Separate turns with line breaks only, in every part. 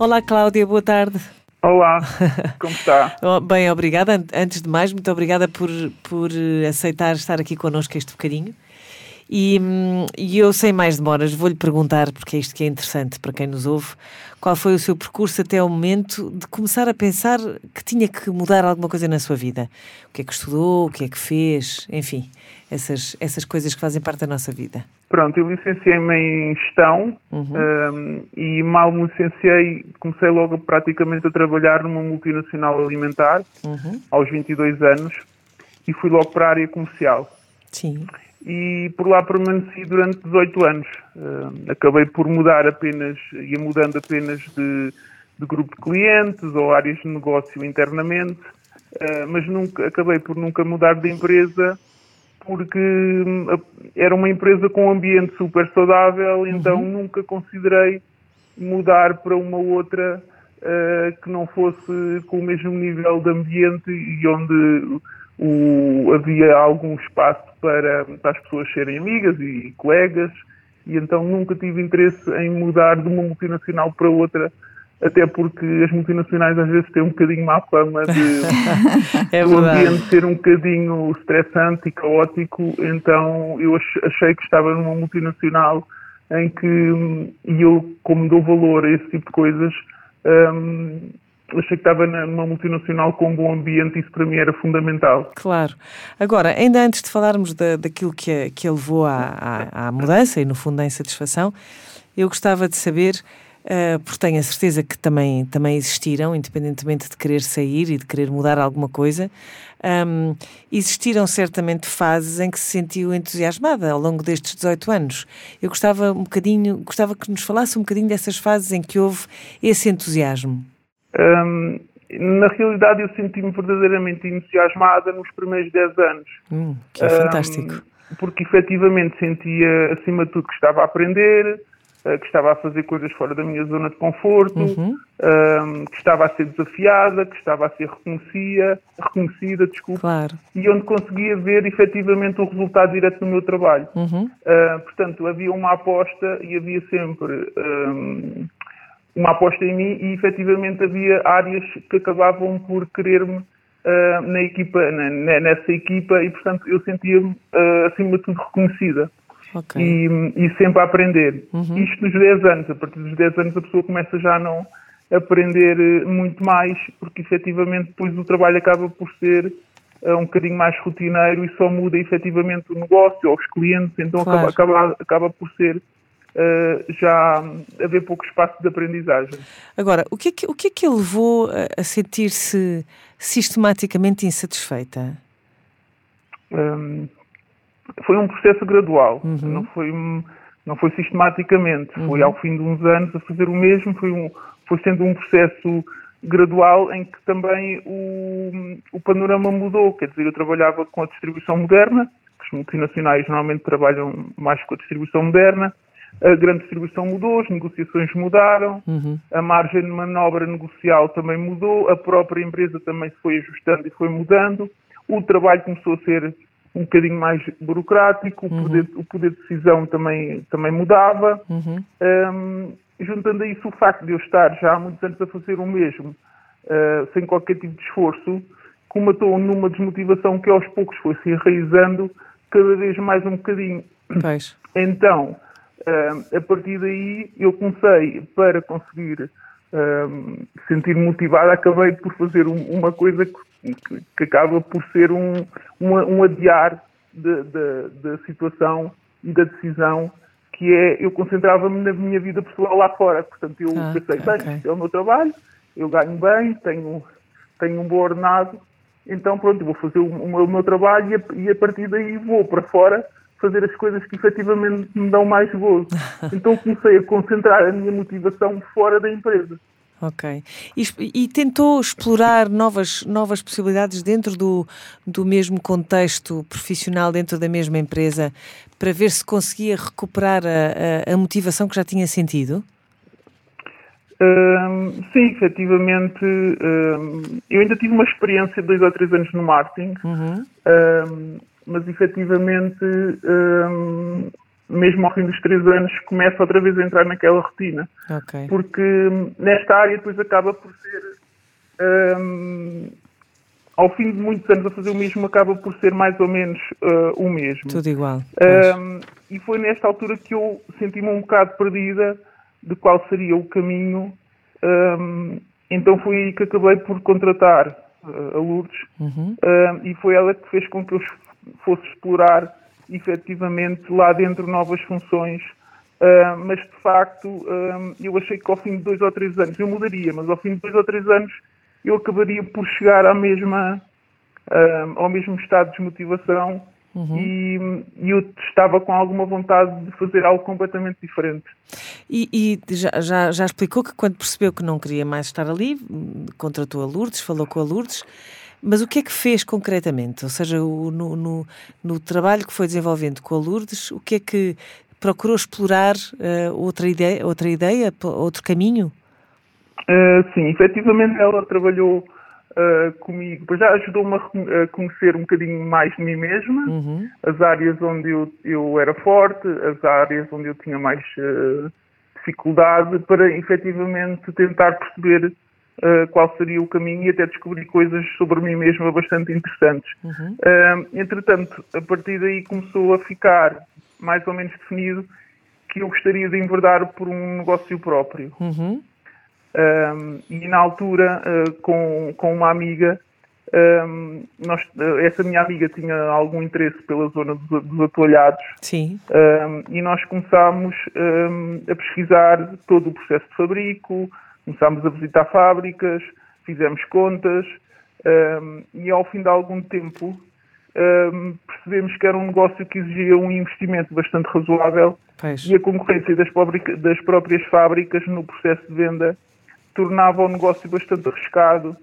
Olá, Cláudia, boa tarde.
Olá, como está?
Oh, bem, obrigada. Antes de mais, muito obrigada por, por aceitar estar aqui connosco este bocadinho. E, hum, e eu, sem mais demoras, vou-lhe perguntar, porque é isto que é interessante para quem nos ouve, qual foi o seu percurso até o momento de começar a pensar que tinha que mudar alguma coisa na sua vida? O que é que estudou, o que é que fez, enfim, essas, essas coisas que fazem parte da nossa vida.
Pronto, eu licenciei-me em gestão uhum. um, e mal me licenciei, comecei logo praticamente a trabalhar numa multinacional alimentar, uhum. aos 22 anos, e fui logo para a área comercial.
Sim
e por lá permaneci durante 18 anos. Uh, acabei por mudar apenas, ia mudando apenas de, de, grupo de clientes ou áreas de negócio internamente, uh, mas nunca, acabei por nunca mudar de empresa porque uh, era uma empresa com um ambiente super saudável, então uhum. nunca considerei mudar para uma outra que não fosse com o mesmo nível de ambiente e onde o, havia algum espaço para, para as pessoas serem amigas e colegas, e então nunca tive interesse em mudar de uma multinacional para outra, até porque as multinacionais às vezes têm um bocadinho má fama de
é
o ambiente ser um bocadinho estressante e caótico, então eu achei que estava numa multinacional em que, e eu como dou valor a esse tipo de coisas, um, achei que estava numa multinacional com um bom ambiente e isso para mim era fundamental.
Claro. Agora, ainda antes de falarmos da, daquilo que a, que a levou à, à, à, mudança e, no fundo, à insatisfação, eu gostava de saber, uh, porque tenho a certeza que também, também existiram, independentemente de querer sair e de querer mudar alguma coisa, um, existiram certamente fases em que se sentiu entusiasmada ao longo destes 18 anos. Eu gostava um bocadinho, gostava que nos falasse um bocadinho dessas fases em que houve esse entusiasmo.
Um, na realidade, eu senti-me verdadeiramente entusiasmada nos primeiros 10 anos.
Hum, que é um, fantástico.
Porque efetivamente sentia, acima de tudo, que estava a aprender, eh, que estava a fazer coisas fora da minha zona de conforto, uhum. um, que estava a ser desafiada, que estava a ser reconhecida, reconhecida desculpa,
claro.
e onde conseguia ver efetivamente o resultado direto do meu trabalho.
Uhum.
Uh, portanto, havia uma aposta e havia sempre um, uma aposta em mim e efetivamente havia áreas que acabavam por querer-me uh, na equipa, na, nessa equipa e portanto eu sentia-me uh, acima de tudo reconhecida.
Okay.
E, e, sempre a aprender.
Uhum.
Isto nos 10 anos, a partir dos 10 anos a pessoa começa já a não aprender eh, muito mais, porque efetivamente depois o trabalho acaba por ser uh, um bocadinho mais rotineiro e só muda efetivamente o negócio ou os clientes, então claro. acaba, acaba, acaba por ser Uh, já haver pouco espaço de aprendizagem.
Agora, o que é que, o que, é que a levou a, a sentir-se sistematicamente insatisfeita?
Um, foi um processo gradual,
uhum.
não, foi, não foi sistematicamente. Uhum. Foi ao fim de uns anos a fazer o mesmo, foi, um, foi sendo um processo gradual em que também o, o panorama mudou. Quer dizer, eu trabalhava com a distribuição moderna, os multinacionais normalmente trabalham mais com a distribuição moderna, a grande distribuição mudou, as negociações mudaram,
uhum.
a margem de manobra negocial também mudou, a própria empresa também se foi ajustando e foi mudando, o trabalho começou a ser um bocadinho mais burocrático, uhum. o, poder, o poder de decisão também, também mudava.
Uhum.
Um, juntando a isso o facto de eu estar já há muitos anos a fazer o mesmo, uh, sem qualquer tipo de esforço, comatou numa desmotivação que aos poucos foi se enraizando cada vez mais um bocadinho.
Pois.
Então, Uh, a partir daí eu comecei para conseguir uh, sentir motivado, acabei por fazer um, uma coisa que, que, que, acaba por ser um, um, um adiar da situação e da decisão que é eu concentrava-me na minha vida pessoal lá fora. Portanto, eu
ah,
pensei, bem, okay. é o meu trabalho, eu ganho bem, tenho, tenho um bom ordenado, então pronto, vou fazer o, o meu trabalho e a, e a partir daí vou para fora fazer as coisas que efetivamente me dão mais gozo. Então comecei a concentrar a minha motivação fora da empresa.
Ok. E, e, tentou explorar novas, novas possibilidades dentro do, do mesmo contexto profissional, dentro da mesma empresa, para ver se conseguia recuperar a, a, a motivação que já tinha sentido?
Um, sim, efetivamente. Um, eu ainda tive uma experiência de dois ou três anos no marketing.
Uhum.
Um, mas efetivamente hum, mesmo ao fim dos três anos, começa outra vez a entrar naquela rotina.
Okay.
Porque hum, nesta área depois acaba por ser, um, ao fim de muitos anos a fazer o mesmo, acaba por ser mais ou menos uh, o mesmo.
Tudo igual.
Um, e foi nesta altura que eu senti-me um bocado perdida de qual seria o caminho. Um, então foi aí que acabei por contratar uh, a Lourdes
uhum.
e foi ela que fez com que eu fosse explorar efetivamente lá dentro novas funções. Uh, mas de facto uh, eu achei que ao fim de dois ou três anos eu mudaria, mas ao fim de dois ou três anos eu acabaria por chegar à mesma, uh, ao mesmo estado de desmotivação uhum. e, e, eu estava com alguma vontade de fazer algo completamente diferente.
E, e já, já, já explicou que quando percebeu que não queria mais estar ali, contratou a Lourdes, falou com a Lourdes. Mas o que é que fez concretamente? Ou seja, o, no, no, no, trabalho que foi desenvolvendo com a Lourdes, o que é que procurou explorar uh, outra, ideia, outra ideia, outro caminho?
Uh, sim, efetivamente ela trabalhou uh, comigo, já ajudou-me a conhecer um bocadinho mais de mim mesma,
uhum.
as áreas onde eu, eu era forte, as áreas onde eu tinha mais dificuldade, para efetivamente tentar perceber uh, qual seria o caminho e até descobri coisas sobre mim mesma bastante interessantes.
Uhum.
Uh, entretanto, a partir daí começou a ficar mais ou menos definido que eu gostaria de enverdar por um negócio próprio.
Uhum.
Um, e na altura, uh, com, com uma amiga, um, nós, uh, essa minha amiga tinha algum interesse pela zona dos, dos atualhados
Sim.
Um, e nós começámos a pesquisar todo o processo de fabrico, Começámos a visitar fábricas, fizemos contas um, e ao fim de algum tempo um, percebemos que era um negócio que exigia um investimento bastante razoável
pois.
e a concorrência das, das, próprias fábricas no processo de venda tornava o negócio bastante arriscado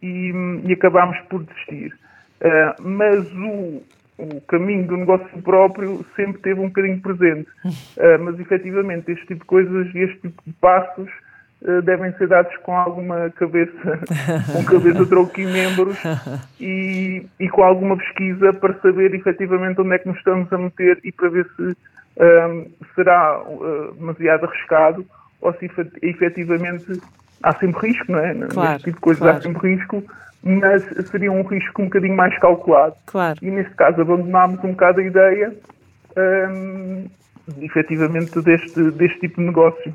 e, e acabámos por desistir. Uh, mas o, o caminho do negócio próprio sempre teve um bocadinho presente. Uh, mas efetivamente este tipo de coisas e este tipo de passos devem ser dados com alguma cabeça, com cabeça, tronco e membros e, e, com alguma pesquisa para saber efetivamente onde é que nos estamos a meter e para ver se um, ehm, será uh, demasiado arriscado ou se efetivamente há sempre risco, não é?
Claro,
Neste tipo de coisas
claro.
há sempre risco, mas seria um risco um bocadinho mais calculado.
Claro.
E neste caso abandonámos um bocado a ideia um, efetivamente deste, deste tipo de negócio.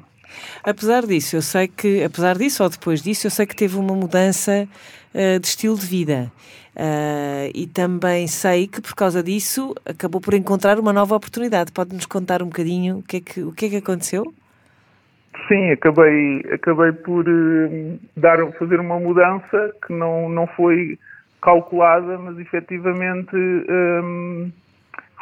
Apesar disso, eu sei que, apesar disso ou depois disso, eu sei que teve uma mudança uh, de estilo de vida. Uh, e também sei que por causa disso acabou por encontrar uma nova oportunidade. Pode-nos contar um bocadinho o que, é que, o que é que aconteceu?
Sim, acabei, acabei por uh, dar, fazer uma mudança que não, não foi calculada, mas efetivamente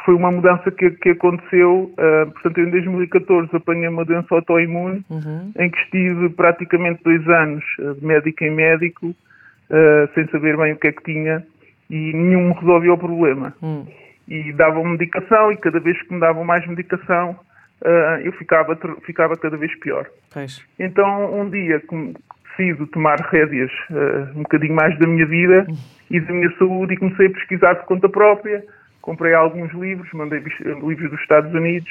foi uma mudança que, que aconteceu, uh, portanto, em 2014 apanhei uma doença autoimune,
uhum.
em que estive praticamente dois anos uh, de médico em médico, uh, sem saber bem o que é que tinha, e nenhum me resolvia o problema.
Uhum.
E davam medicação, e cada vez que me davam mais medicação, eu ficava, ficava cada vez pior.
Pois.
Então, um dia que decido tomar rédeas um bocadinho mais da minha vida uhum. e da minha saúde, e comecei a pesquisar por conta própria, comprei alguns livros, mandei livros dos Estados Unidos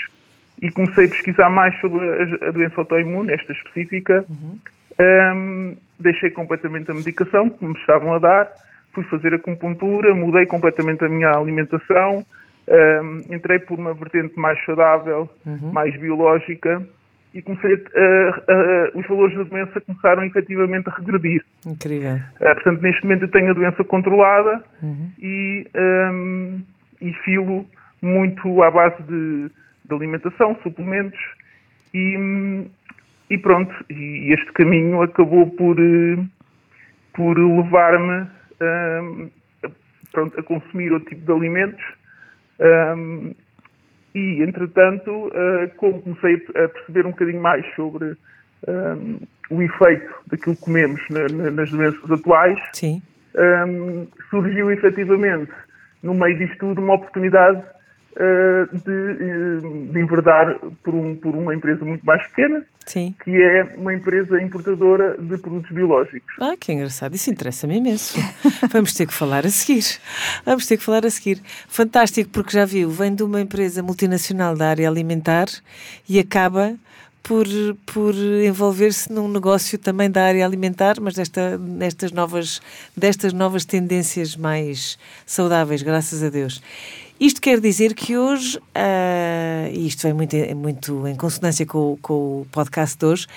e comecei a pesquisar mais sobre a, doença autoimune, esta específica.
Uhum.
Um, deixei completamente a medicação que me estavam a dar, fui fazer acupuntura, mudei completamente a minha alimentação, um, entrei por uma vertente mais saudável,
uhum.
mais biológica e comecei a, os valores da doença começaram efetivamente a regredir.
Incrível.
Uh, portanto, neste momento eu tenho a doença controlada
uhum.
e um, e filo muito à base de, de alimentação, suplementos e, e, pronto, e este caminho acabou por, por levar-me a, pronto, a consumir outro tipo de alimentos um, e, entretanto, como comecei a perceber um bocadinho mais sobre o efeito daquilo que comemos na, na, nas doenças atuais, surgiu efetivamente no meio disto tudo, uma oportunidade uh, de, de enverdar por, um, por uma empresa muito mais pequena,
Sim.
que é uma empresa importadora de produtos biológicos.
Ah, que engraçado. Isso interessa-me imenso. Vamos ter que falar a seguir. Vamos ter que falar a seguir. Fantástico, porque já viu, vem de uma empresa multinacional da área alimentar e acaba por, por envolver-se num negócio também da área alimentar, mas desta, destas, novas, destas novas tendências mais saudáveis, graças a Deus. Isto quer dizer que hoje, uh, e isto vem muito, muito em consonância com, com o podcast de hoje,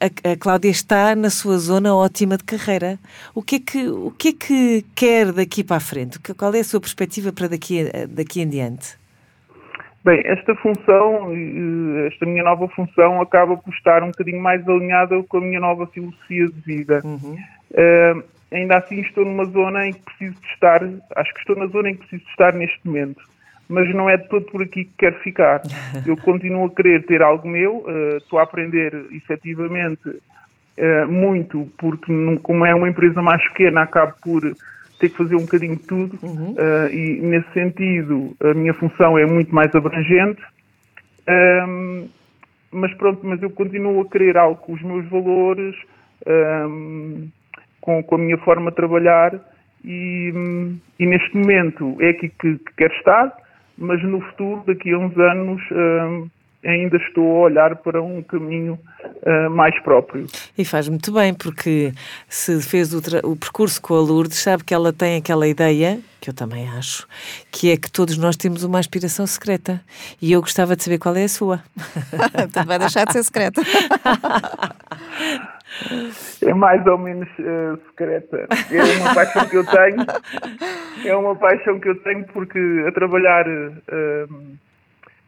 a, a, Cláudia está na sua zona ótima de carreira. O que, é que, o que é que quer daqui para a frente? Qual é a sua perspectiva para daqui, daqui em diante?
Bem, esta função, esta minha nova função, acaba por estar um bocadinho mais alinhada com a minha nova filosofia de vida. Uhum. Uh, ainda assim estou numa zona em que preciso de estar, acho que estou na zona em que preciso de estar neste momento, mas não é de todo por aqui que quero ficar. Eu continuo a querer ter algo meu, uh, estou a aprender efetivamente uh, muito, porque como é uma empresa mais pequena, acabo por ter que fazer um bocadinho de tudo uhum. uh, e nesse sentido a minha função é muito mais abrangente. Um, mas pronto, mas eu continuo a querer algo com os meus valores, um, com, com, a minha forma de trabalhar e, e neste momento é aqui que, que, quero estar, mas no futuro, daqui a uns anos, ainda estou a olhar para um caminho uh, mais próprio.
E faz muito bem, porque se fez o, o, percurso com a Lourdes, sabe que ela tem aquela ideia, que eu também acho, que é que todos nós temos uma aspiração secreta. E eu gostava de saber qual é a sua.
então vai deixar de ser secreta.
é mais ou menos uh, secreta. É uma paixão que eu tenho. É uma paixão que eu tenho porque a trabalhar uh,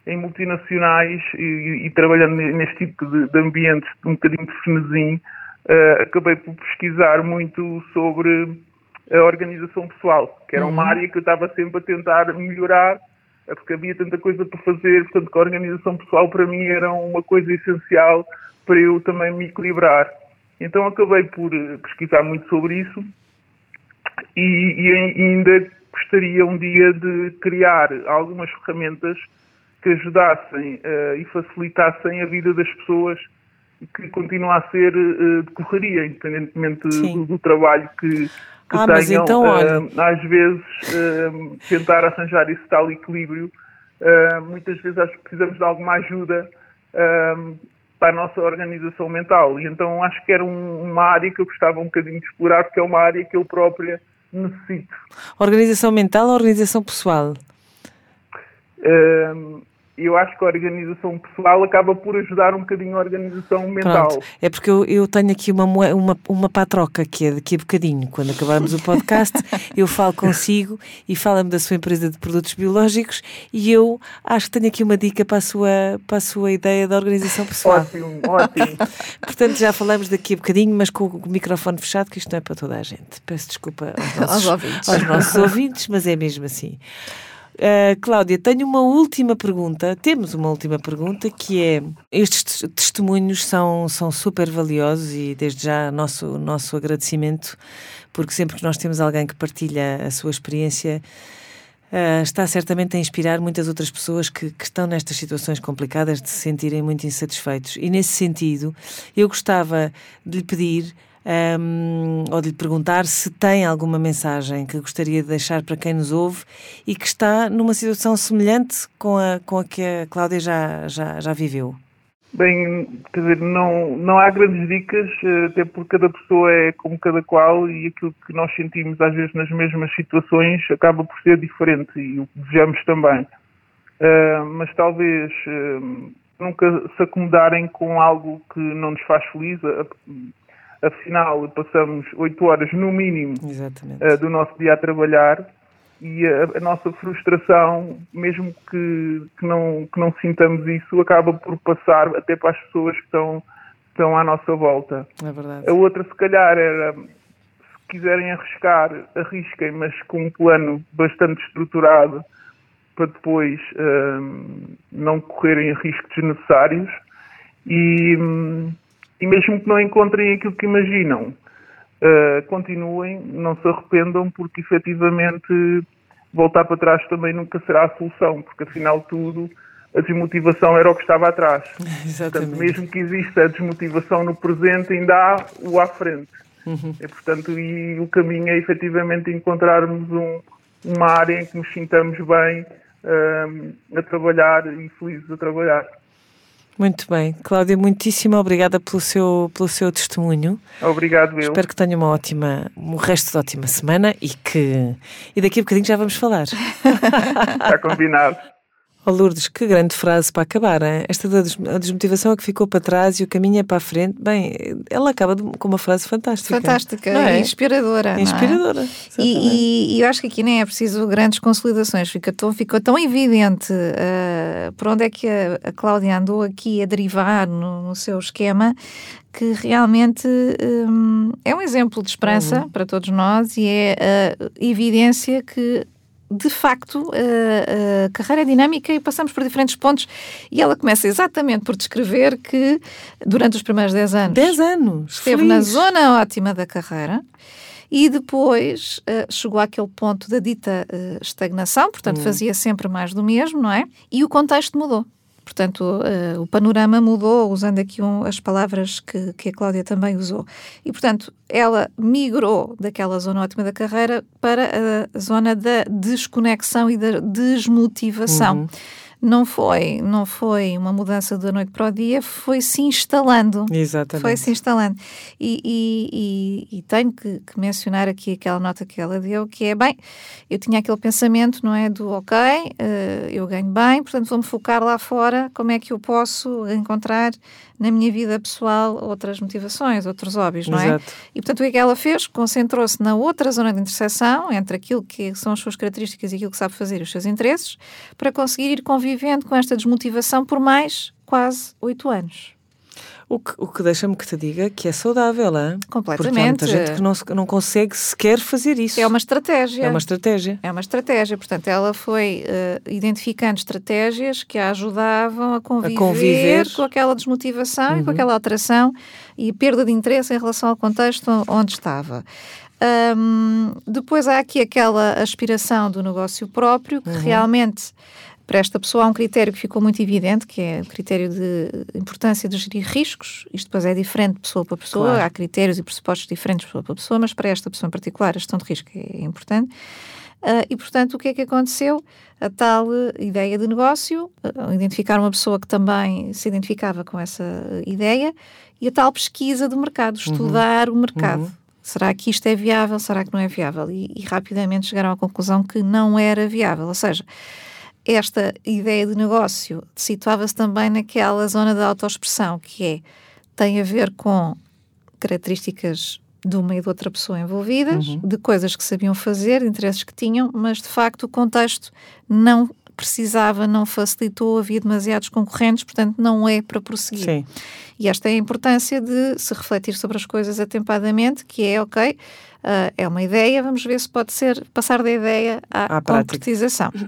em multinacionais e, e trabalhando neste tipo de, de ambiente um bocadinho de frenesim, uh, acabei por pesquisar muito sobre a organização pessoal, que era uma uhum. área que eu estava sempre a tentar melhorar, eh, porque havia tanta coisa para fazer, portanto que a organização pessoal para mim era uma coisa essencial para eu também me equilibrar. Então acabei por eh, pesquisar muito sobre isso e, e ainda gostaria um dia de criar algumas ferramentas que ajudassem uh, e facilitassem a vida das pessoas que continua a ser uh, de correria, independentemente do, do, trabalho que, que
ah,
tenham.
Então,
uh, às vezes, tentar arranjar esse tal equilíbrio. muitas vezes acho que precisamos de alguma ajuda para a nossa organização mental. E então acho que era um, uma área que eu gostava um bocadinho de explorar, porque é uma área que eu própria necessito.
Organização mental ou organização pessoal?
Eu acho que a organização pessoal acaba por ajudar um bocadinho a organização mental. Pronto.
É porque eu, eu tenho aqui uma, uma, uma patroca que é daqui a bocadinho. Quando acabarmos o podcast, eu falo consigo e fala-me da sua empresa de produtos biológicos e eu acho que tenho aqui uma dica para a sua, para a sua ideia da organização pessoal.
Ótimo, ótimo.
Portanto, já falamos daqui a bocadinho, mas com o microfone fechado, que isto não é para toda a gente. Peço desculpa aos nossos, aos ouvintes. aos nossos ouvintes, mas é mesmo assim. Uh, Cláudia, tenho uma última pergunta. Temos uma última pergunta que é: estes testemunhos são, são super valiosos e desde já nosso, nosso agradecimento, porque sempre que nós temos alguém que partilha a sua experiência, uh, está certamente a inspirar muitas outras pessoas que, que estão nestas situações complicadas de se sentirem muito insatisfeitos. E nesse sentido, eu gostava de lhe pedir um, ou de lhe perguntar se tem alguma mensagem que gostaria de deixar para quem nos ouve e que está numa situação semelhante com a, com a que a Cláudia já, já, já viveu.
Bem, quer dizer, não, não há grandes dicas, eh, até porque cada pessoa é como cada qual e aquilo que nós sentimos às vezes nas mesmas situações acaba por ser diferente e o que desejamos também. Uh, mas talvez uh, nunca se acomodarem com algo que não nos faz feliz, afinal passamos oito horas no mínimo uh, do nosso dia a trabalhar e a, a nossa frustração, mesmo que, que, não, que não sintamos isso, acaba por passar até para as pessoas que estão, estão à nossa volta.
É.
A outra, se calhar, era se quiserem arriscar, arrisquem, mas com um plano bastante estruturado para depois uh, não correrem riscos desnecessários. E, hum, e mesmo que não encontrem aquilo que imaginam, uh, continuem, não se arrependam, porque efetivamente voltar para trás também nunca será a solução, porque afinal de tudo a desmotivação era o que estava atrás.
Exatamente.
Portanto, mesmo que exista a desmotivação no presente, ainda há o à frente.
Uhum.
E, portanto, e o caminho é efetivamente encontrarmos um, uma área em que nos sintamos bem um, a trabalhar e felizes a trabalhar.
Muito bem. Cláudia, muitíssimo obrigada pelo seu, pelo seu testemunho.
Obrigado, eu.
Espero que tenha uma ótima, um resto de ótima semana e que e daqui a bocadinho já vamos falar.
Está combinado.
Oh Lourdes, que grande frase para acabar. Hein? Esta da desmotivação é que ficou para trás e o caminho é para a frente. Bem, ela acaba com uma frase fantástica.
Fantástica, é? inspiradora.
Inspiradora. É?
E, e, eu acho que aqui nem é preciso grandes consolidações. Fica tão, ficou tão evidente uh, por onde é que a, a Cláudia andou aqui a derivar no, no seu esquema que realmente um, é um exemplo de esperança uhum. para todos nós e é a evidência que de facto, a, carreira é dinâmica e passamos por diferentes pontos. E ela começa exatamente por descrever que durante os primeiros 10 anos.
10 anos!
Esteve
feliz.
na zona ótima da carreira e depois uh, chegou àquele ponto da dita uh, estagnação, portanto, hum. fazia sempre mais do mesmo, não é? E o contexto mudou. Portanto, uh, o panorama mudou, usando aqui um, as palavras que, que a Cláudia também usou. E, portanto, ela migrou daquela zona ótima da carreira para a zona da desconexão e da desmotivação. Uhum não foi, não foi uma mudança da noite para o dia, foi se instalando.
Exatamente.
Foi se instalando. E, e, e, e tenho que, que, mencionar aqui aquela nota que ela deu, que é, bem, eu tinha aquele pensamento, não é, do ok, uh, eu ganho bem, portanto vou-me focar lá fora, como é que eu posso encontrar na minha vida pessoal outras motivações, outros hobbies, não é?
Exato.
E portanto o que é que ela fez? Concentrou-se na outra zona de interseção entre aquilo que são as suas características e aquilo que sabe fazer, os seus interesses, para conseguir ir convivendo com esta desmotivação por mais quase oito anos.
O que, o que deixa-me que te diga que é saudável, hein?
Completamente.
Porque há muita gente que não, não consegue sequer fazer isso.
É uma estratégia.
É uma estratégia.
É uma estratégia. Portanto, ela foi uh, identificando estratégias que a ajudavam a conviver, a conviver. com aquela desmotivação uhum. e com uhum. aquela alteração e perda de interesse em relação ao contexto onde estava. Um, depois há aqui aquela aspiração do negócio próprio que uhum. realmente para esta pessoa há um critério que ficou muito evidente, que é o critério de importância de gerir riscos. Isto depois é diferente de pessoa para pessoa, claro. há critérios e pressupostos diferentes de pessoa para pessoa, mas para esta pessoa em particular a gestão de risco é importante. Uh, e, portanto, o que é que aconteceu? A tal uh, ideia de negócio, uh, identificar uma pessoa que também se identificava com essa ideia e a tal pesquisa do mercado, uhum. estudar uhum. o mercado. Uhum. Será que isto é viável? Será que não é viável? E, e rapidamente chegaram à conclusão que não era viável. Ou seja, esta ideia de negócio situava-se também naquela zona da autoexpressão, que é, tem a ver com características de uma e de outra pessoa envolvidas, uhum. de coisas que sabiam fazer, de interesses que tinham, mas de facto o contexto não precisava, não facilitou, havia demasiados concorrentes, portanto não é para prosseguir.
Sim.
E esta é a importância de se refletir sobre as coisas atempadamente, que é, ok, uh, é uma ideia, vamos ver se pode ser passar da ideia à, à concretização.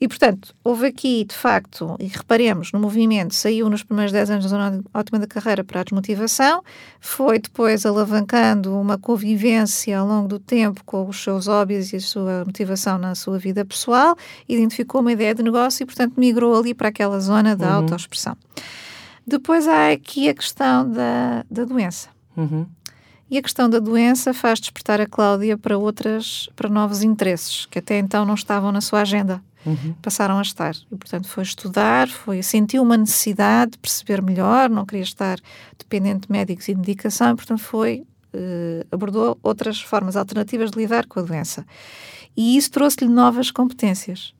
E, portanto, houve aqui, de facto, e reparemos, no movimento, saiu nos primeiros 10 anos da zona ótima da carreira para a desmotivação, foi depois alavancando uma convivência ao longo do tempo com os seus hobbies e a sua motivação na sua vida pessoal, identificou uma ideia de negócio e, portanto, migrou ali para aquela zona da uhum. autoexpressão. Depois há aqui a questão da, da doença.
Uhum.
E a questão da doença faz despertar a Cláudia para outras, para novos interesses que até então não estavam na sua agenda.
Uhum.
Passaram a estar. E, portanto, foi estudar, foi sentiu uma necessidade de perceber melhor, não queria estar dependente de médicos e de medicação, e, portanto, foi uh, abordou outras formas alternativas de lidar com a doença. E isso trouxe-lhe novas competências.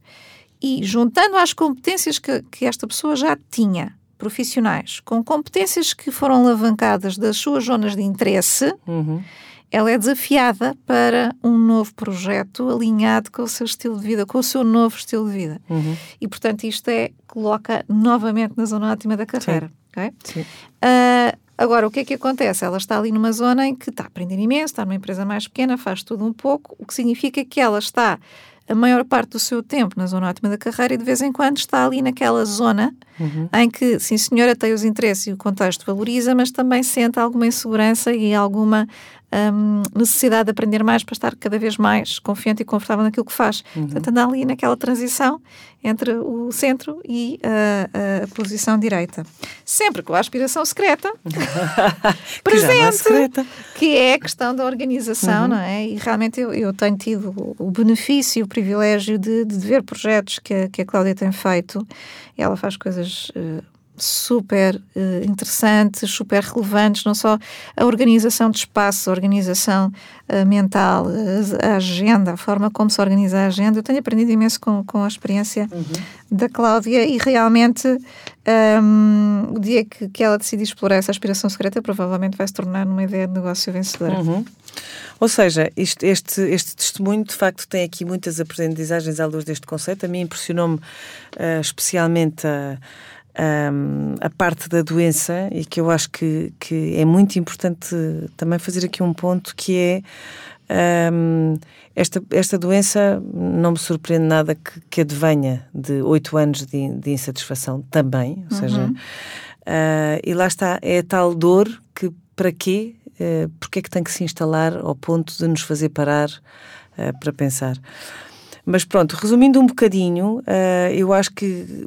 E juntando às competências que, que esta pessoa já tinha, profissionais com competências que foram alavancadas das suas zonas de interesse,
uhum.
ela é desafiada para um novo projeto alinhado com o seu estilo de vida, com o seu novo estilo de vida.
Uhum.
E, portanto, isto é, coloca novamente na zona ótima da carreira.
Sim.
Okay?
Sim.
Uh, agora, o que é que acontece? Ela está ali numa zona em que está a aprender imenso, está numa empresa mais pequena, faz tudo um pouco, o que significa que ela está a maior parte do seu tempo na zona ótima da carreira e de vez em quando está ali naquela zona uhum. em que, sim senhora, tem os interesses e o contexto valoriza, mas também sente alguma insegurança e alguma um, necessidade de aprender mais para estar cada vez mais confiante e confortável naquilo que faz. Uhum. Portanto, anda ali naquela transição entre o centro e a, a posição direita. Sempre com a aspiração secreta presente, é secreta. que é a questão da organização, uhum. não é? E realmente eu, eu tenho tido o benefício e o privilégio de, de ver projetos que a, que a Cláudia tem feito. Ela faz coisas uh, super uh, interessantes, super relevantes, não só a organização de espaço, a organização uh, mental, a, a, agenda, a forma como se organiza a agenda. Eu tenho aprendido imenso com, com a experiência uhum. da Cláudia e realmente um, ehm, o dia que, que ela decidir explorar essa aspiração secreta provavelmente vai se tornar numa ideia de negócio vencedora.
Uhum. Ou seja, isto, este, este testemunho de facto tem aqui muitas aprendizagens à luz deste conceito. A mim impressionou-me uh, especialmente a um, a parte da doença e que eu acho que, que é muito importante também fazer aqui um ponto que é um, esta, esta doença não me surpreende nada que, que advenha de oito anos de, de, insatisfação também, ou seja, uh, e lá está, é a tal dor que para quê? Uh, porque é que tem que se instalar ao ponto de nos fazer parar uh, para pensar? Mas pronto, resumindo um bocadinho, uh, eu acho que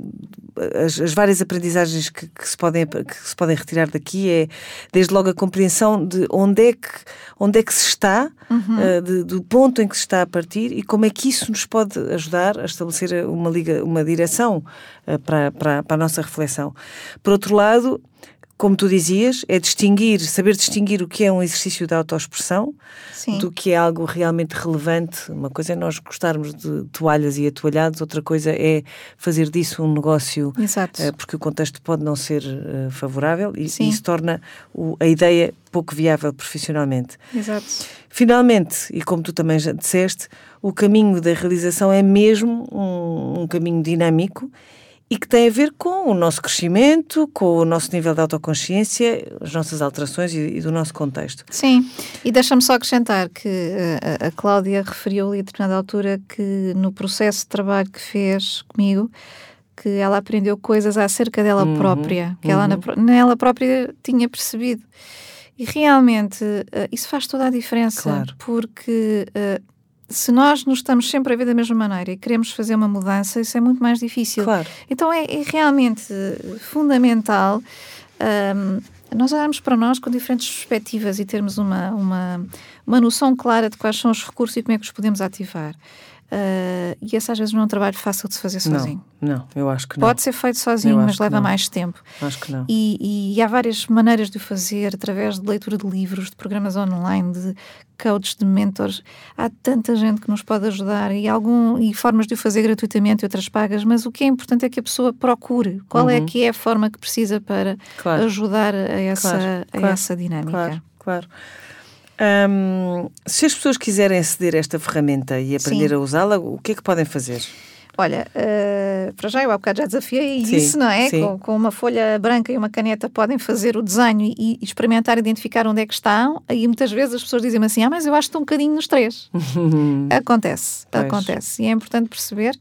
as, as várias aprendizagens que, que, se podem, que se podem retirar daqui é, desde logo, a compreensão de onde é que, onde é que se está, uhum. uh, de, do ponto em que se está a partir e como é que isso nos pode ajudar a estabelecer uma, liga, uma direção uh, para, para, para a nossa reflexão. Por outro lado, como tu dizias, é distinguir, saber distinguir o que é um exercício de autoexpressão Sim. do que é algo realmente relevante. Uma coisa é nós gostarmos de toalhas e atoalhados, outra coisa é fazer disso um negócio.
Uh,
porque o contexto pode não ser uh, favorável e, e, isso torna o, a ideia pouco viável profissionalmente.
Exato.
Finalmente, e como tu também já disseste, o caminho da realização é mesmo um, um caminho dinâmico e que tem a ver com o nosso crescimento, com o nosso nível de autoconsciência, as nossas alterações e, e do nosso contexto.
Sim, e deixa-me só acrescentar que uh, a Cláudia referiu ali a determinada altura que no processo de trabalho que fez comigo, que ela aprendeu coisas acerca dela uhum, própria, que uhum. ela na, ela própria tinha percebido. E realmente uh, isso faz toda a diferença, claro. porque uh, se nós nos estamos sempre a ver da mesma maneira e queremos fazer uma mudança, isso é muito mais difícil.
Claro.
Então é, é realmente fundamental um, nós olharmos para nós com diferentes perspectivas e termos uma, uma, uma noção clara de quais são os recursos e como é que os podemos ativar. Uh, e esse às vezes não é um trabalho fácil de se fazer sozinho.
Não, não eu acho que não.
Pode ser feito sozinho, mas leva mais tempo.
Acho que não.
E, e, e, há várias maneiras de o fazer, através de leitura de livros, de programas online, de coaches, de mentores. Há tanta gente que nos pode ajudar e, algum, e formas de o fazer gratuitamente e outras pagas, mas o que é importante é que a pessoa procure qual é uhum. é que é a forma que precisa para claro. ajudar a essa, claro, a claro, essa dinâmica.
Claro, claro. Um, se as pessoas quiserem aceder a esta ferramenta e aprender sim. a usá-la, o que é que podem fazer?
Olha, uh, para já eu há bocado já desafiei sim, isso, não é? Com, com, uma folha branca e uma caneta podem fazer o desenho e, e, experimentar identificar onde é que estão. E muitas vezes as pessoas dizem assim: Ah, mas eu acho que estou um bocadinho nos três. acontece, pois. acontece. E é importante perceber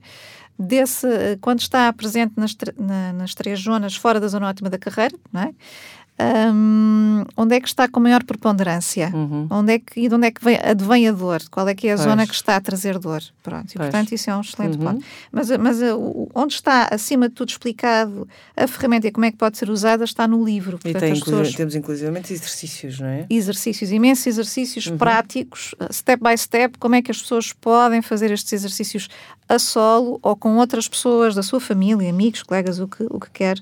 desse, quando está presente nas, na, nas três zonas fora da zona ótima da carreira, não é? Um, onde é que está com maior preponderância? Uhum. Onde é que, e de onde é que vem, advém a dor? Qual é que é a pois. zona que está a trazer dor? Pronto, e pois. portanto isso é um excelente uhum. ponto. Mas, mas uh, onde está, acima de tudo, explicado a ferramenta e como é que pode ser usada está no livro.
Portanto, e tem, pessoas... temos inclusivamente exercícios, não é?
Exercícios, imensos exercícios uhum. práticos, uh, step by step, como é que as pessoas podem fazer estes exercícios a solo ou com outras pessoas da sua família, amigos, colegas, o que, o que quer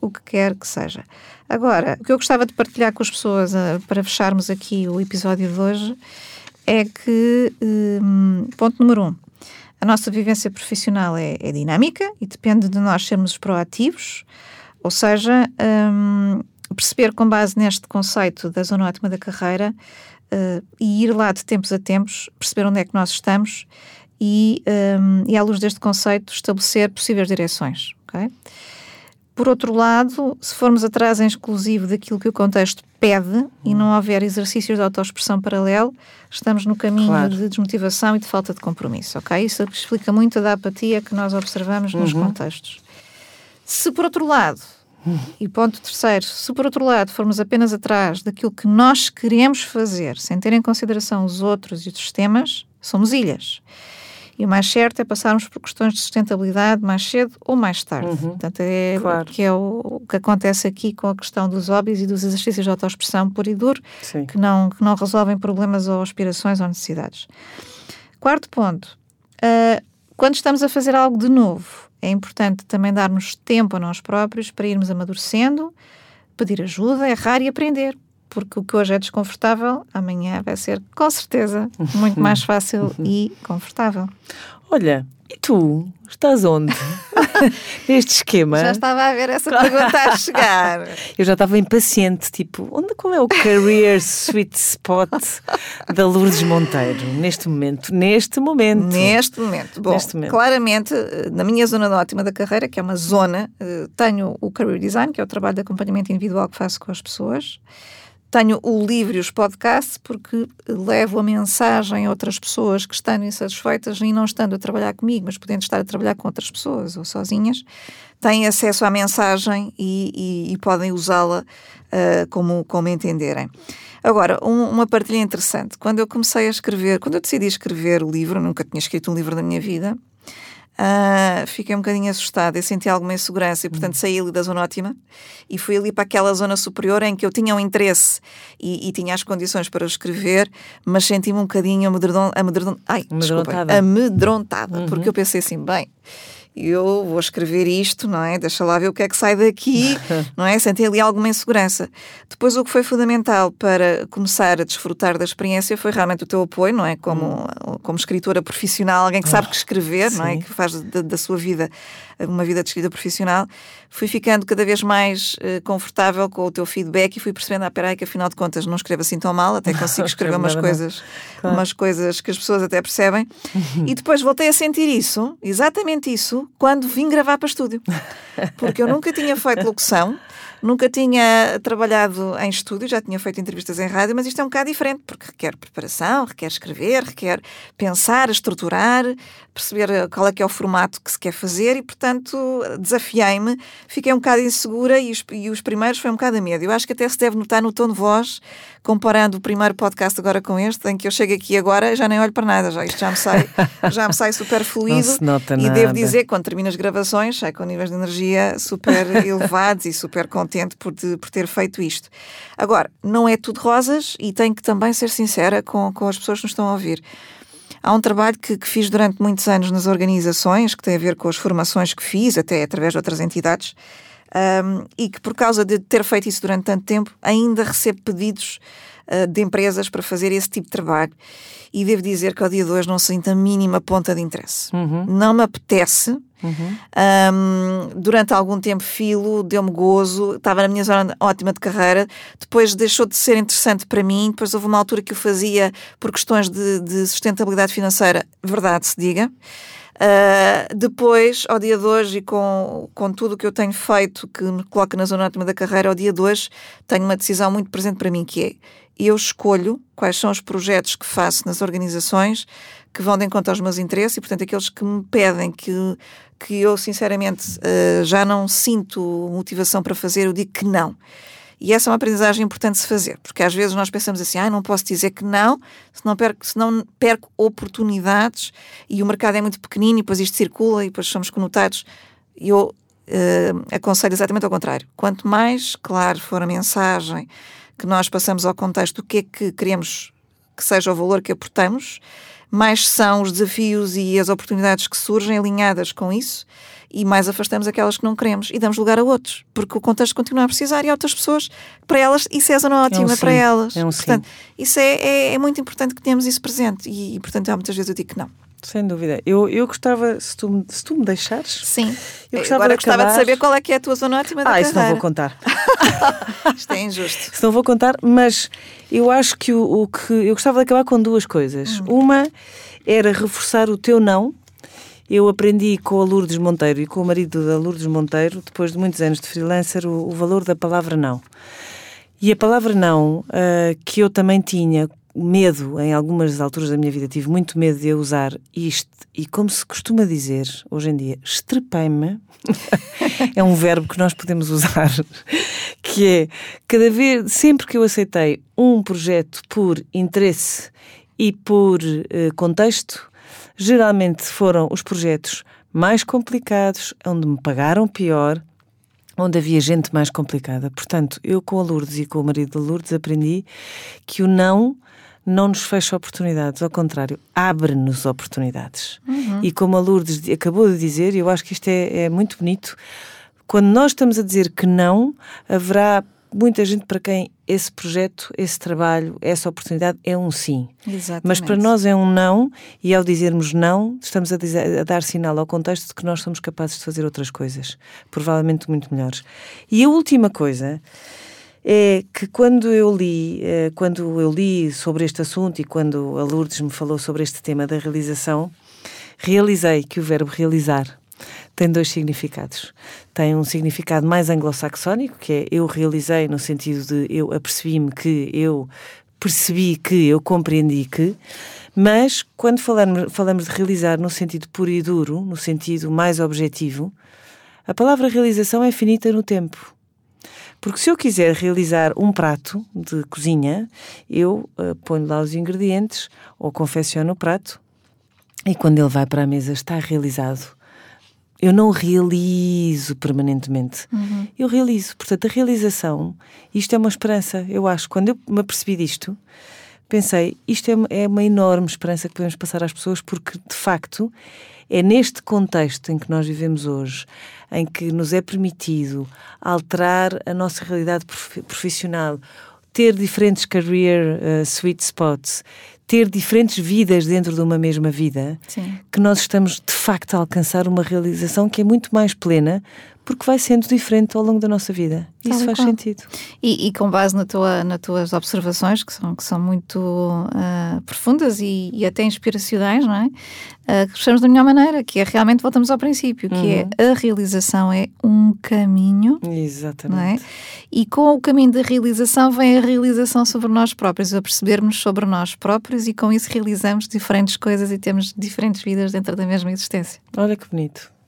o que quer que seja. Agora, o que eu gostava de partilhar com as pessoas uh, para fecharmos aqui o episódio de hoje é que, um, ponto número um, a nossa vivência profissional é, é, dinâmica e depende de nós sermos proativos, ou seja, um, perceber com base neste conceito da zona ótima da carreira uh, e ir lá de tempos a tempos, perceber onde é que nós estamos e, um, e à luz deste conceito, estabelecer possíveis direções. ok? Por outro lado, se formos atrás em exclusivo daquilo que o contexto pede e não houver exercícios de autoexpressão paralelo, estamos no caminho claro. de desmotivação e de falta de compromisso, ok? Isso explica muito da apatia que nós observamos uhum. nos contextos. Se por outro lado, e ponto terceiro, se por outro lado formos apenas atrás daquilo que nós queremos fazer, sem ter em consideração os outros e os sistemas, somos ilhas. E o mais certo é passarmos por questões de sustentabilidade mais cedo ou mais tarde. Uhum. Portanto, é claro. que é o, o, que acontece aqui com a questão dos hobbies e dos exercícios de autoexpressão puro e duro, que não, que não resolvem problemas ou aspirações ou necessidades. Quarto ponto. Uh, quando estamos a fazer algo de novo, é importante também darmos tempo a nós próprios para irmos amadurecendo, pedir ajuda, errar e aprender porque o que hoje é desconfortável, amanhã vai ser com certeza muito mais fácil e confortável.
Olha, e tu? Estás onde? Neste esquema?
Já estava a ver essa pergunta a chegar.
Eu já estava impaciente, tipo, onde qual é o career sweet spot da Lourdes Monteiro neste momento? Neste momento.
Neste momento. Bom, Neste momento. claramente, na minha zona de ótima da carreira, que é uma zona, eh, tenho o career design, que é o trabalho de acompanhamento individual que faço com as pessoas. Tenho o livro e os podcasts porque levo a mensagem a outras pessoas que estão insatisfeitas e não estando a trabalhar comigo, mas podendo estar a trabalhar com outras pessoas ou sozinhas, têm acesso à mensagem e, e, e podem usá-la uh, como, como entenderem. Agora, um, uma partilha interessante. Quando eu comecei a escrever, quando eu decidi escrever o livro, nunca tinha escrito um livro na minha vida, Uh, fiquei um bocadinho assustada. E senti alguma insegurança e, portanto, saí ali da zona ótima e fui ali para aquela zona superior em que eu tinha um interesse e, e tinha as condições para escrever, mas senti-me um bocadinho amedrontada, amedron, ai, amedrontada, amedrontada uhum. porque eu pensei assim, bem eu vou escrever isto, não é? Deixa lá ver o que é que sai daqui, não é? Senti ali alguma insegurança. Depois, o que foi fundamental para começar a desfrutar da experiência foi realmente o teu apoio, não é? Como, hum. como escritora profissional, alguém que sabe que escrever, não é? Que faz da, da sua vida uma vida de escrita profissional, fui ficando cada vez mais uh, confortável com o teu feedback e fui percebendo, ah, peraí, que afinal de contas não escrevo assim tão mal, até consigo escrever umas coisas, claro. umas coisas que as pessoas até percebem. e depois voltei a sentir isso, exatamente isso, quando vim gravar para estúdio. Porque eu nunca tinha feito locução. Nunca tinha trabalhado em estúdio, já tinha feito entrevistas em rádio, mas isto é um bocado diferente, porque requer preparação, requer escrever, requer pensar, estruturar, perceber eh, qual é que é o formato que se quer fazer e, portanto, desafiei-me, fiquei um bocado insegura e os, e os primeiros foi um bocado a medo. Eu acho que até se deve notar no tom de voz, comparando o primeiro podcast agora com este, em que eu chego aqui agora já nem olho para nada, já, isto já me sai, já me sai super fluido.
Não se nota
e
nada.
devo dizer, quando termino as gravações, sai com níveis de energia super elevados e super contente por, de, por ter feito isto. Agora, não é tudo rosas e tenho que também ser sincera com, com as pessoas que nos estão a ouvir. Há um trabalho que, que, fiz durante muitos anos nas organizações, que tem a ver com as formações que fiz, até através de outras entidades, um, e que por causa de ter feito isso durante tanto tempo, ainda recebo pedidos de empresas para fazer esse tipo de trabalho. E devo dizer que ao dia de hoje não sinto a mínima ponta de interesse. Uhum. Não me apetece, Uhum. Um, durante algum tempo filo, deu-me gozo, estava na minha zona ótima de carreira, depois deixou de ser interessante para mim, depois houve uma altura que eu fazia por questões de, de sustentabilidade financeira, verdade se diga. Uh, depois, ao dia de hoje, e com, com tudo o que eu tenho feito, que me coloca na zona ótima da carreira, ao dia de hoje, tenho uma decisão muito presente para mim, que é eu escolho quais são os projetos que faço nas organizações que vão de encontro aos meus interesses e, portanto, aqueles que me pedem que que eu sinceramente uh, já não sinto motivação para fazer, eu digo que não. E essa é uma aprendizagem importante de se fazer, porque às vezes nós pensamos assim, ah, não posso dizer que não, senão perco, senão perco oportunidades e o mercado é muito pequenino e depois isto circula e depois somos conotados. E eu uh, aconselho exatamente ao contrário. Quanto mais claro for a mensagem que nós passamos ao contexto do que é que queremos que seja o valor que aportamos, mais são os desafios e as oportunidades que surgem alinhadas com isso e mais afastamos aquelas que não queremos e damos lugar a outros, porque o contexto continua a precisar e há outras pessoas, para elas, isso é zona ótima é um para elas.
É um
portanto, isso é, é, é, muito importante que tenhamos isso presente e, e, portanto, há muitas vezes eu digo que não.
Sem dúvida. Eu, eu gostava, se tu, se tu me deixares.
Sim. Eu gostava Agora de gostava de saber qual é que é a tua zona ótima da
ah,
carreira.
Ah, isso não vou contar.
Isto é injusto.
Isso não vou contar, mas eu acho que o, o que. Eu gostava de acabar com duas coisas. Hum. Uma era reforçar o teu não eu aprendi com a Lourdes Monteiro e com o marido da Lourdes Monteiro, depois de muitos anos de freelancer, o, o valor da palavra não. E a palavra não, uh, que eu também tinha medo, em algumas alturas da minha vida, tive muito medo de eu usar isto, e como se costuma dizer hoje em dia, estrepei-me, é um verbo que nós podemos usar, que é cada vez, sempre que eu aceitei um projeto por interesse e por uh, contexto, geralmente foram os projetos mais complicados, onde me pagaram pior, onde havia gente mais complicada. Portanto, eu com a Lourdes e com o marido da Lourdes aprendi que o não não nos fecha oportunidades, ao contrário, abre-nos oportunidades. Uhum. E como a Lourdes acabou de dizer, eu acho que isto é, é muito bonito, quando nós estamos a dizer que não, haverá muita gente para quem esse projeto, esse trabalho, essa oportunidade é um sim.
Exatamente.
Mas para nós é um não, e ao dizermos não, estamos a, dizer, a, dar sinal ao contexto de que nós somos capazes de fazer outras coisas, provavelmente muito melhores. E a última coisa é que quando eu li, eh, quando eu li sobre este assunto e quando a Lourdes me falou sobre este tema da realização, realizei que o verbo realizar tem dois significados. Tem um significado mais anglo-saxónico, que é eu realizei, no sentido de eu apercebi-me que, eu percebi que, eu compreendi que. Mas quando falamos, falamos de realizar no sentido puro e duro, no sentido mais objetivo, a palavra realização é finita no tempo. Porque se eu quiser realizar um prato de cozinha, eu uh, ponho lá os ingredientes ou confecciono o prato e quando ele vai para a mesa está realizado eu não realizo permanentemente. Uhum. Eu realizo. Portanto, a realização, isto é uma esperança, eu acho. Quando eu me apercebi disto, pensei, isto é, é uma enorme esperança que podemos passar às pessoas, porque, de facto, é neste contexto em que nós vivemos hoje, em que nos é permitido alterar a nossa realidade profissional, ter diferentes career uh, sweet spots, ter diferentes vidas dentro de uma mesma vida, Sim. que nós estamos de facto a alcançar uma realização que é muito mais plena, porque vai sendo diferente ao longo da nossa vida. Isso faz qual. sentido.
E, e, com base na tua, nas tuas observações, que são, que são muito uh, profundas e, e, até inspiracionais, não é? Uh, da melhor maneira, que é realmente voltamos ao princípio, que é uhum. é a realização é um caminho.
Exatamente.
É? E com o caminho da realização vem a realização sobre nós próprios, a percebermos sobre nós próprios e com isso realizamos diferentes coisas e temos diferentes vidas dentro da mesma existência.
Olha que bonito.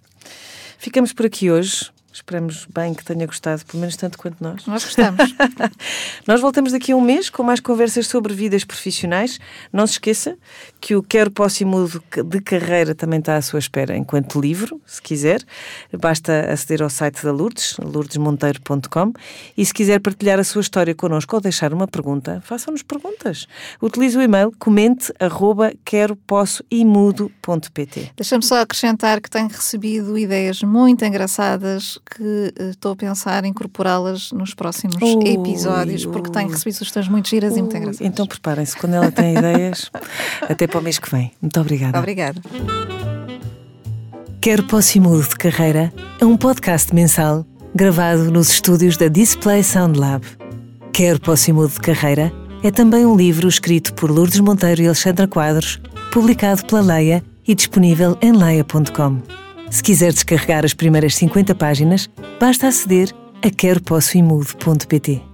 Ficamos por aqui hoje. Esperamos bem que tenha gostado, pelo menos tanto quanto nós.
Nós gostamos.
nós voltamos daqui a um mês com mais conversas sobre vidas profissionais. Não se esqueça que o Quero, Posso e Mudo de Carreira também está à sua espera enquanto livro, se quiser. Basta aceder ao site da Lourdes, lourdesmonteiro.com e se quiser partilhar a sua história connosco ou deixar uma pergunta, façam-nos perguntas. Utilize o e-mail comente arroba quero, posso e mudo.pt
Deixa-me só acrescentar que tenho recebido ideias muito engraçadas que uh, estou a pensar incorporá-las nos próximos ui, episódios, porque ui. tenho recebido sugestões muito giras ui. e muito engraçadas.
Então preparem-se, quando ela tem ideias, até para o mês que vem. Muito obrigada.
Obrigada.
Quero Mudo de Carreira é um podcast mensal gravado nos estúdios da Display Sound Lab. Quero Mudo de Carreira é também um livro escrito por Lourdes Monteiro e Alexandra Quadros, publicado pela Leia e disponível em leia.com. Se quiser descarregar as primeiras 50 páginas, basta aceder a queropossoimudo.pt.